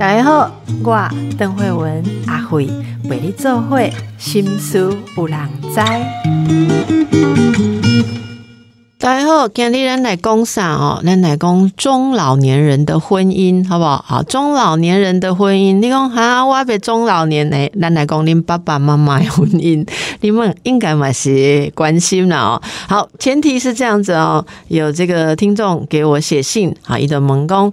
大家好，我邓慧文阿慧为你做会心思有人知。好，今日咱来讲啥哦？咱来讲中老年人的婚姻，好不好？好，中老年人的婚姻，你讲哈，我别中老年诶，咱来讲恁爸爸妈妈的婚姻，你们应该嘛是关心了哦。好，前提是这样子哦，有这个听众给我写信啊，伊就问讲。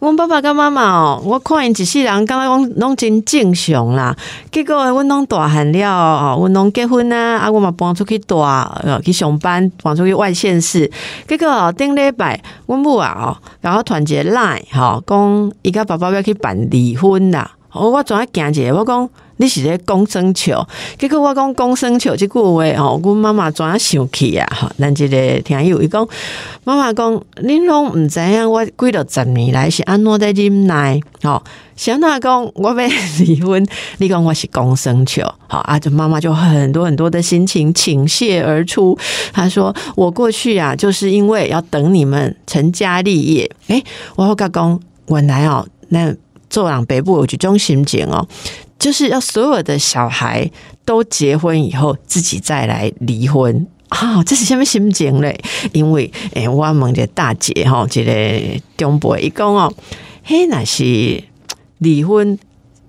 阮爸爸甲妈妈哦，我看因一世人，感觉讲拢真正常啦。结果阮拢大汉了哦，阮拢结婚啊，啊，阮嘛搬出去住，呃，去上班，搬出去外县市。结果哦顶礼拜，阮母啊哦，然后团结 line 吼，讲伊甲爸爸要去办离婚啦。哦，我怎啊惊者，我讲。你是咧讲生笑，结果我讲讲生笑即句话吼，阮妈妈怎啊生气啊？吼，咱即个听友伊讲，妈妈讲，恁拢毋知影我几落十年来是安怎在忍耐？吼，小娜讲我要离婚，你讲我是讲生笑，好啊，就妈妈就很多很多的心情倾泻而出。她说我过去啊，就是因为要等你们成家立业。诶，我好甲讲，原来哦，那做人北部有一种心情哦。就是要所有的小孩都结婚以后，自己再来离婚啊！这是什么心情嘞？因为诶，我问个大姐哈，这个中伯一讲哦，嘿，那是离婚，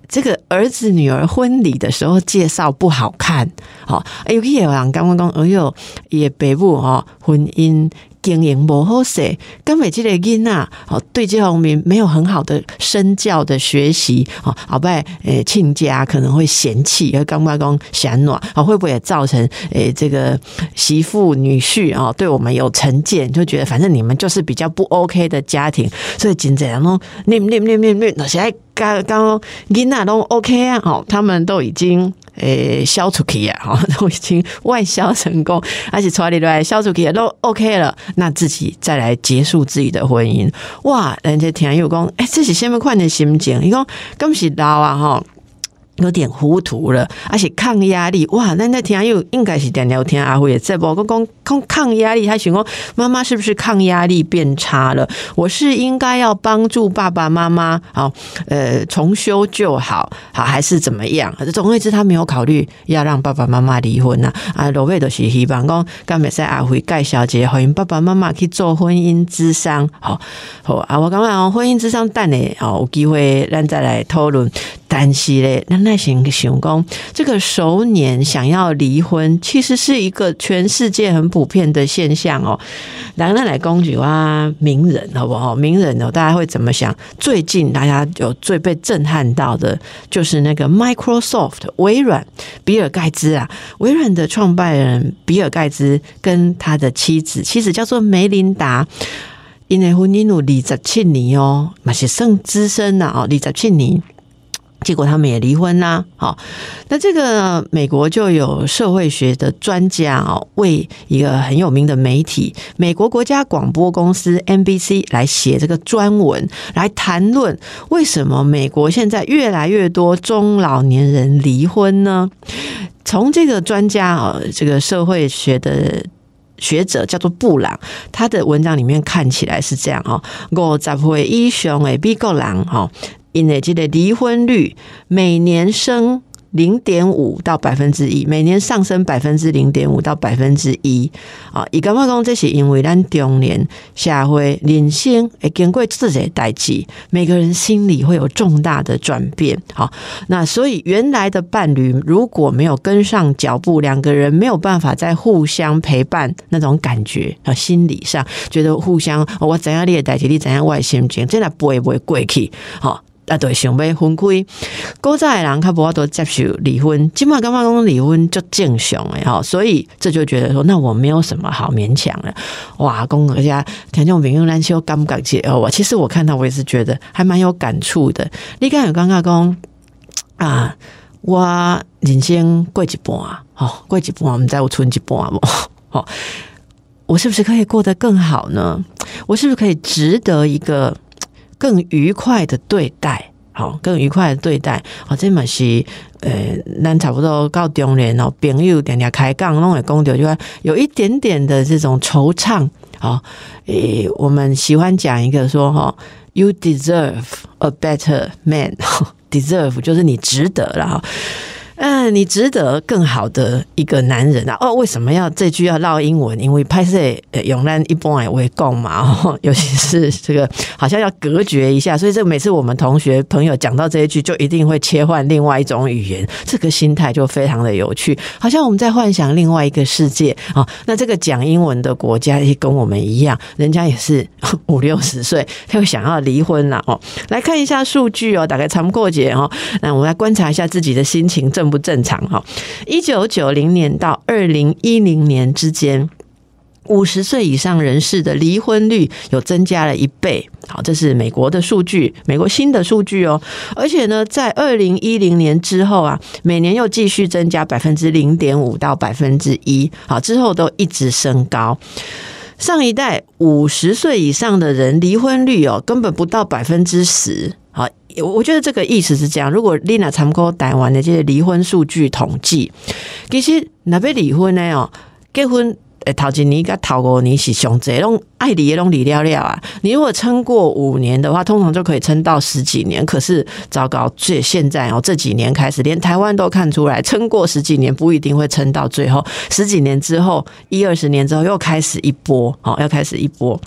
这个儿子女儿婚礼的时候介绍不好看，好，有些人刚刚讲，哎呦，也北部哈婚姻。经营不好势，根本这个囡仔哦，对这方面没有很好的身教的学习哦，后拜诶亲家可能会嫌弃，而刚刚讲嫌暖啊，会不会也造成诶这个媳妇女婿啊对我们有成见，就觉得反正你们就是比较不 OK 的家庭，所以紧这样咯，念念念念念，那现在刚刚囡仔都 OK 啊，吼，他们都已经。诶，消除去啊，吼，都已经外销成功，而且处理来销出去都 OK 了，那自己再来结束自己的婚姻，哇，人家听又讲，哎，这是什么款的心情？伊讲，咁是老啊，吼。有点糊涂了，而且抗压力哇！那那天又应该是点聊天阿辉也在不？刚刚抗抗压力，他想说妈妈是不是抗压力变差了？我是应该要帮助爸爸妈妈好呃重修旧好，好还是怎么样？总而言之，他没有考虑要让爸爸妈妈离婚呐啊！罗贝都是希望讲，刚才阿辉盖小姐欢迎爸爸妈妈去做婚姻之商，好好啊！我刚刚婚姻之商蛋呢，哦，有机会咱再来讨论。但是嘞，那那些熊公，这个熟年想要离婚，其实是一个全世界很普遍的现象哦。来来来，公举啊，名人好不好？名人哦，大家会怎么想？最近大家有最被震撼到的，就是那个 Microsoft 微软比尔盖茨啊，微软的创办人比尔盖茨跟他的妻子，妻子叫做梅琳达，因为婚姻有二十七年哦，那是算资深的哦，二十七年。结果他们也离婚啦，好，那这个美国就有社会学的专家哦，为一个很有名的媒体美国国家广播公司 NBC 来写这个专文，来谈论为什么美国现在越来越多中老年人离婚呢？从这个专家啊，这个社会学的学者叫做布朗，他的文章里面看起来是这样哦，五十岁以上的美国人哈。因为这个离婚率每年升零点五到百分之一，每年上升百分之零点五到百分之一啊！伊感觉讲这是因为咱中年社会人生会经过这些代际，每个人心里会有重大的转变。好，那所以原来的伴侣如果没有跟上脚步，两个人没有办法再互相陪伴，那种感觉啊，心理上觉得互相我怎样列代替你怎样外心情，真的不会不会过去好。啊，对，想要分开，古早的人较无法度接受离婚，今麦感觉讲离婚就正常诶，吼，所以这就觉得说，那我没有什么好勉强的。哇，公而且听众朋友咱就感不感觉哦？我其实我看到我也是觉得还蛮有感触的。你刚有刚刚讲啊，我人生过一半，哦，过一半，我们在我存一半无，哦，我是不是可以过得更好呢？我是不是可以值得一个？更愉快的对待，好，更愉快的对待，好，这嘛是，呃，咱差不多到中年哦，朋友点点开杠，弄会讲到就有一点点的这种惆怅好，诶，我们喜欢讲一个说哈，You deserve a better man，deserve 就是你值得了哈。嗯，你值得更好的一个男人啊！哦，为什么要这句要唠英文？因为拍摄永兰一般也会讲嘛，尤其是这个好像要隔绝一下，所以这每次我们同学朋友讲到这一句，就一定会切换另外一种语言，这个心态就非常的有趣，好像我们在幻想另外一个世界啊。那这个讲英文的国家也跟我们一样，人家也是 五六十岁他又想要离婚了哦。来看一下数据哦，大概长过节哦，那我们来观察一下自己的心情正。不正常哈！一九九零年到二零一零年之间，五十岁以上人士的离婚率有增加了一倍。好，这是美国的数据，美国新的数据哦。而且呢，在二零一零年之后啊，每年又继续增加百分之零点五到百分之一。好，之后都一直升高。上一代五十岁以上的人离婚率哦，根本不到百分之十。我我觉得这个意思是这样：如果 Lina 参考台湾的这些离婚数据统计，其实那边离婚呢哦，结婚诶头几年跟头五年是上这种爱离的种离了了啊。你如果撑过五年的话，通常就可以撑到十几年。可是糟糕，这现在哦这几年开始，连台湾都看出来，撑过十几年不一定会撑到最后。十几年之后，一二十年之后又开始一波，好，要开始一波。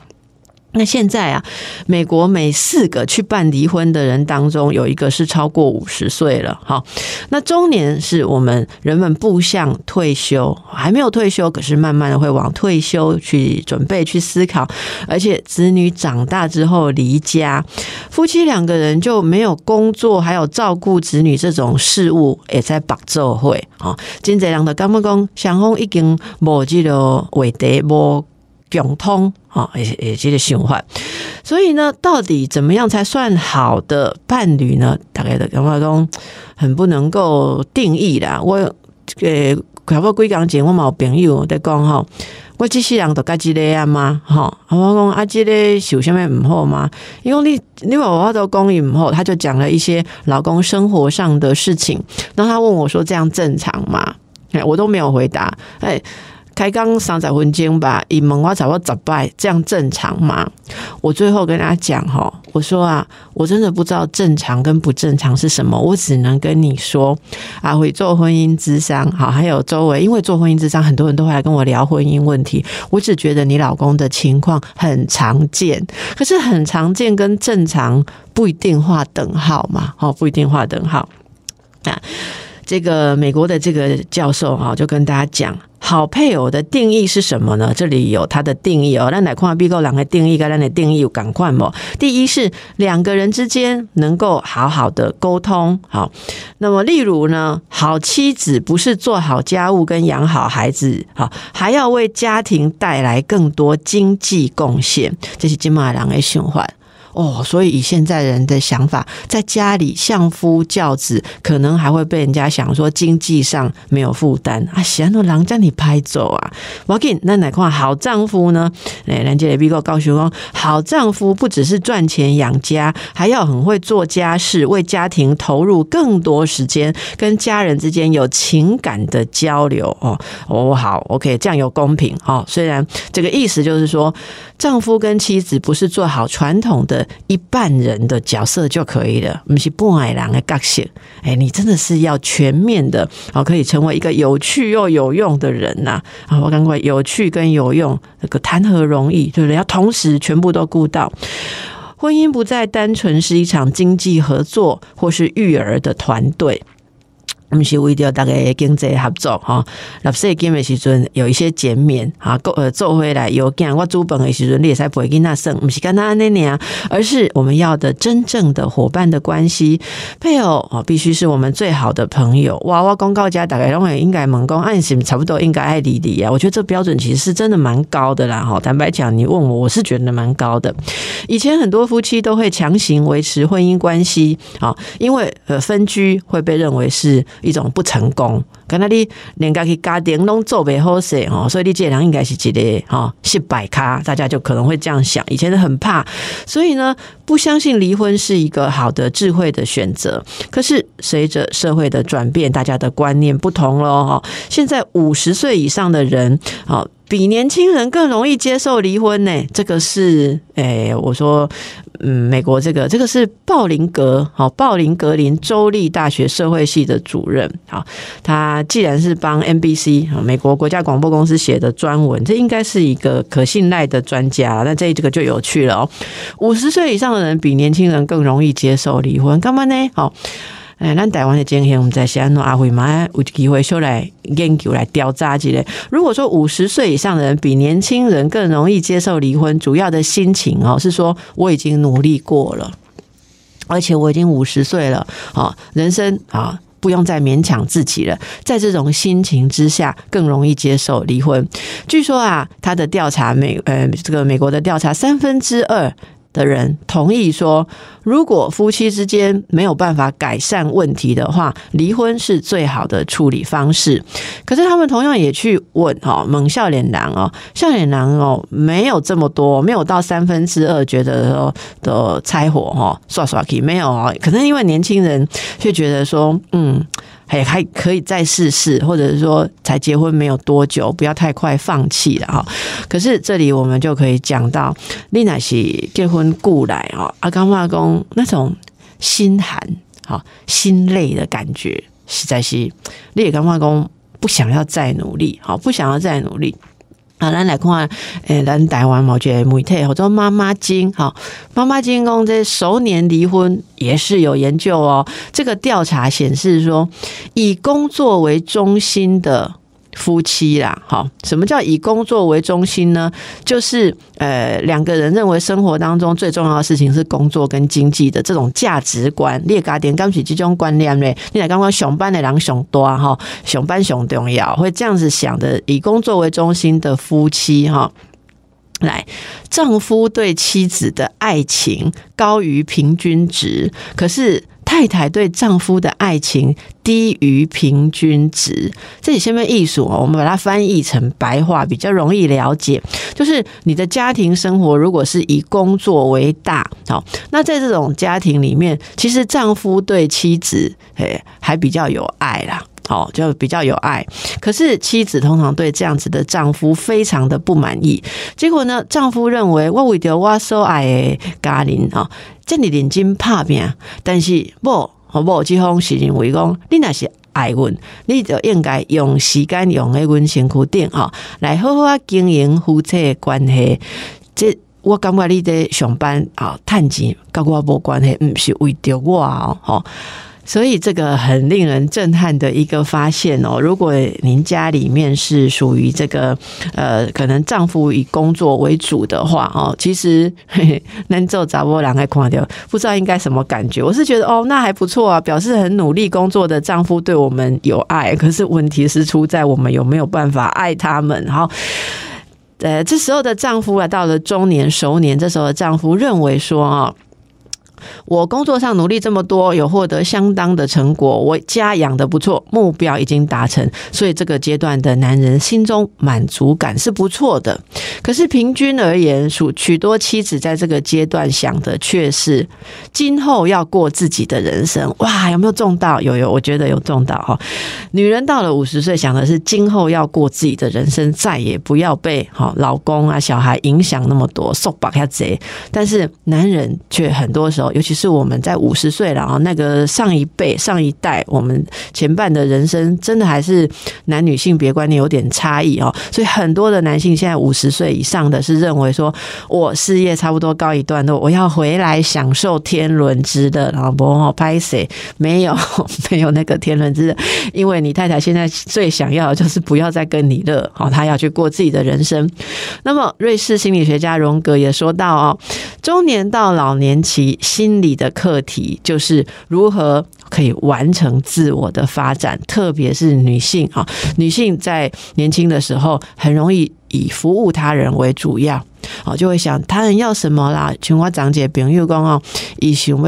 那现在啊，美国每四个去办离婚的人当中，有一个是超过五十岁了。好，那中年是我们人们步向退休，还没有退休，可是慢慢的会往退休去准备去思考。而且子女长大之后离家，夫妻两个人就没有工作，还有照顾子女这种事务，也在绑奏会啊。金泽良的干木工，祥丰已经无这个伟德无。共通啊，也也这个循环，所以呢，到底怎么样才算好的伴侣呢？大概的感觉中很不能够定义啦。我呃，快不归讲前，我冇朋友在讲哈，我这世人都该这个啊吗？哈，我讲啊，这个有什么唔好吗？因为你你话我都讲伊唔好，他就讲了一些老公生活上的事情。然后他问我说：“这样正常吗？”哎，我都没有回答。哎。开刚三十分钟吧，以问我找我怎拜，这样正常吗？我最后跟他讲哈，我说啊，我真的不知道正常跟不正常是什么，我只能跟你说啊，会做婚姻之商，好，还有周围，因为做婚姻之商，很多人都会来跟我聊婚姻问题。我只觉得你老公的情况很常见，可是很常见跟正常不一定画等号嘛，好，不一定画等号啊。这个美国的这个教授哈，就跟大家讲，好配偶的定义是什么呢？这里有他的定义哦。那哪块必够两个定义？跟那的定义有赶快吗？第一是两个人之间能够好好的沟通，好。那么例如呢，好妻子不是做好家务跟养好孩子，好，还要为家庭带来更多经济贡献，这是金马郎的循环。哦，所以以现在人的想法，在家里相夫教子，可能还会被人家想说经济上没有负担啊。喜欢那狼将你拍走啊！我给那哪块好丈夫呢？哎，人家的比哥告诉我，好丈夫不只是赚钱养家，还要很会做家事，为家庭投入更多时间，跟家人之间有情感的交流。哦哦，好，OK，这样有公平哦。虽然这个意思就是说，丈夫跟妻子不是做好传统的。一半人的角色就可以了，不是不矮狼的个性。哎，你真的是要全面的哦，可以成为一个有趣又有用的人呐！啊，我赶快有趣跟有用，那个谈何容易，对不对？要同时全部都顾到，婚姻不再单纯是一场经济合作或是育儿的团队。我们是为了大家经济合作哈，纳税金的时阵有一些减免啊，够呃做回来有见我租本的时阵，你也才不会跟那省，不是干他那年，而是我们要的真正的伙伴的关系，配偶哦，必须是我们最好的朋友。哇哇公告家大概认为应该猛攻按什差不多应该爱理理啊，我觉得这标准其实是真的蛮高的啦哈。坦白讲，你问我，我是觉得蛮高的。以前很多夫妻都会强行维持婚姻关系啊，因为呃分居会被认为是。一种不成功跟那你连家己家庭拢做不好势哦，所以你这人应该是一个哈失败咖，大家就可能会这样想。以前很怕，所以呢，不相信离婚是一个好的智慧的选择。可是随着社会的转变，大家的观念不同了哈。现在五十岁以上的人，好。比年轻人更容易接受离婚呢？这个是诶，我说，嗯，美国这个这个是鲍林格，好，鲍林格林州立大学社会系的主任，好，他既然是帮 NBC 美国国家广播公司写的专文，这应该是一个可信赖的专家。那这这个就有趣了哦，五十岁以上的人比年轻人更容易接受离婚，干嘛呢？好。哎，咱台湾的经验，我们在西安诺阿辉嘛，有机会出来研究来调查之类。如果说五十岁以上的人比年轻人更容易接受离婚，主要的心情哦，是说我已经努力过了，而且我已经五十岁了，啊，人生啊不用再勉强自己了。在这种心情之下，更容易接受离婚。据说啊，他的调查美呃，这个美国的调查，三分之二。的人同意说，如果夫妻之间没有办法改善问题的话，离婚是最好的处理方式。可是他们同样也去问哦，猛笑脸男哦，笑脸男哦，没有这么多，没有到三分之二觉得说的拆火哈，刷刷题没有哦，可能因为年轻人却觉得说，嗯。还还可以再试试，或者是说才结婚没有多久，不要太快放弃了哈。可是这里我们就可以讲到，丽娜是结婚故来哦，阿刚发功那种心寒、哈心累的感觉，实在是丽刚化工不想要再努力，好不想要再努力。啊，咱来看，诶，咱台湾某些媒体或者妈妈经，哈，妈妈经讲这熟年离婚也是有研究哦。这个调查显示说，以工作为中心的。夫妻啦，好，什么叫以工作为中心呢？就是呃，两个人认为生活当中最重要的事情是工作跟经济的这种价值观。列家点刚起这种观念嘞，你来刚刚上班的人熊多哈，上班熊重要，会这样子想的，以工作为中心的夫妻哈，来，丈夫对妻子的爱情高于平均值，可是。太太对丈夫的爱情低于平均值，这里下面艺术哦，我们把它翻译成白话，比较容易了解。就是你的家庭生活如果是以工作为大，好，那在这种家庭里面，其实丈夫对妻子诶还比较有爱啦。哦，就比较有爱，可是妻子通常对这样子的丈夫非常的不满意。结果呢，丈夫认为我为着我所爱的家人啊，这里认真拍拼，但是不，某这方是认为讲，你那是爱阮，你就应该用时间用喺阮身躯顶哈，来好好经营夫妻的关系。这我感觉你在上班啊，赚钱跟我无关系，唔是为着我哦。所以这个很令人震撼的一个发现哦！如果您家里面是属于这个呃，可能丈夫以工作为主的话哦，其实能做杂波两个看掉，不知道应该什么感觉。我是觉得哦，那还不错啊，表示很努力工作的丈夫对我们有爱。可是问题是出在我们有没有办法爱他们？好，呃，这时候的丈夫啊，到了中年熟年，这时候的丈夫认为说啊。我工作上努力这么多，有获得相当的成果，我家养的不错，目标已经达成，所以这个阶段的男人心中满足感是不错的。可是平均而言，属许多妻子在这个阶段想的却是今后要过自己的人生。哇，有没有中到？有有，我觉得有中到哈。女人到了五十岁，想的是今后要过自己的人生，再也不要被哈老公啊、小孩影响那么多，受把下贼。但是男人却很多时候。尤其是我们在五十岁了啊，那个上一辈、上一代，我们前半的人生，真的还是男女性别观念有点差异哦。所以很多的男性现在五十岁以上的是认为说，我事业差不多告一段落，我要回来享受天伦之乐。然后不哦，拍谁没有 没有那个天伦之乐？因为你太太现在最想要的就是不要再跟你乐，好，她要去过自己的人生。那么瑞士心理学家荣格也说到哦，中年到老年期。心理的课题就是如何可以完成自我的发展，特别是女性啊，女性在年轻的时候很容易以服务他人为主要。哦，就会想他人要什么啦？像我长姐朋友讲哦，伊想要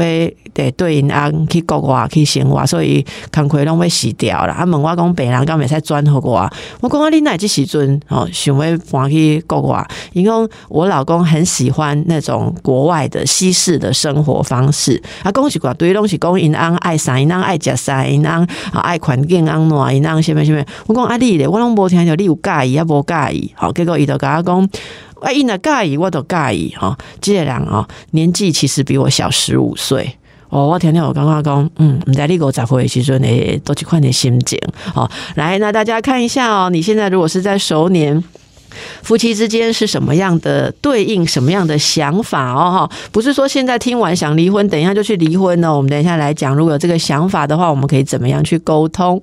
对对因翁去国外去生活，所以工课拢要辞掉了。啊，问我讲别人敢袂使转互我？我讲啊，你哪即时阵哦，想要搬去国外？因讲我老公很喜欢那种国外的西式的生活方式。啊，讲是寡对拢是讲因翁爱啥，因翁爱食啥，因翁啊爱环境安怎，因翁啥物啥物。我讲啊，你咧，我拢无听着，你有介意啊？无介意？好，结果伊就甲我讲。啊，因若介意，我都介意哈。即个人哦，年纪其实比我小十五岁哦。我听听我刚刚讲，嗯，唔在你五十岁时阵呢，多几款的心情哦。来，那大家看一下哦，你现在如果是在熟年，夫妻之间是什么样的对应，什么样的想法哦？哈，不是说现在听完想离婚，等一下就去离婚呢。我们等一下来讲，如果有这个想法的话，我们可以怎么样去沟通？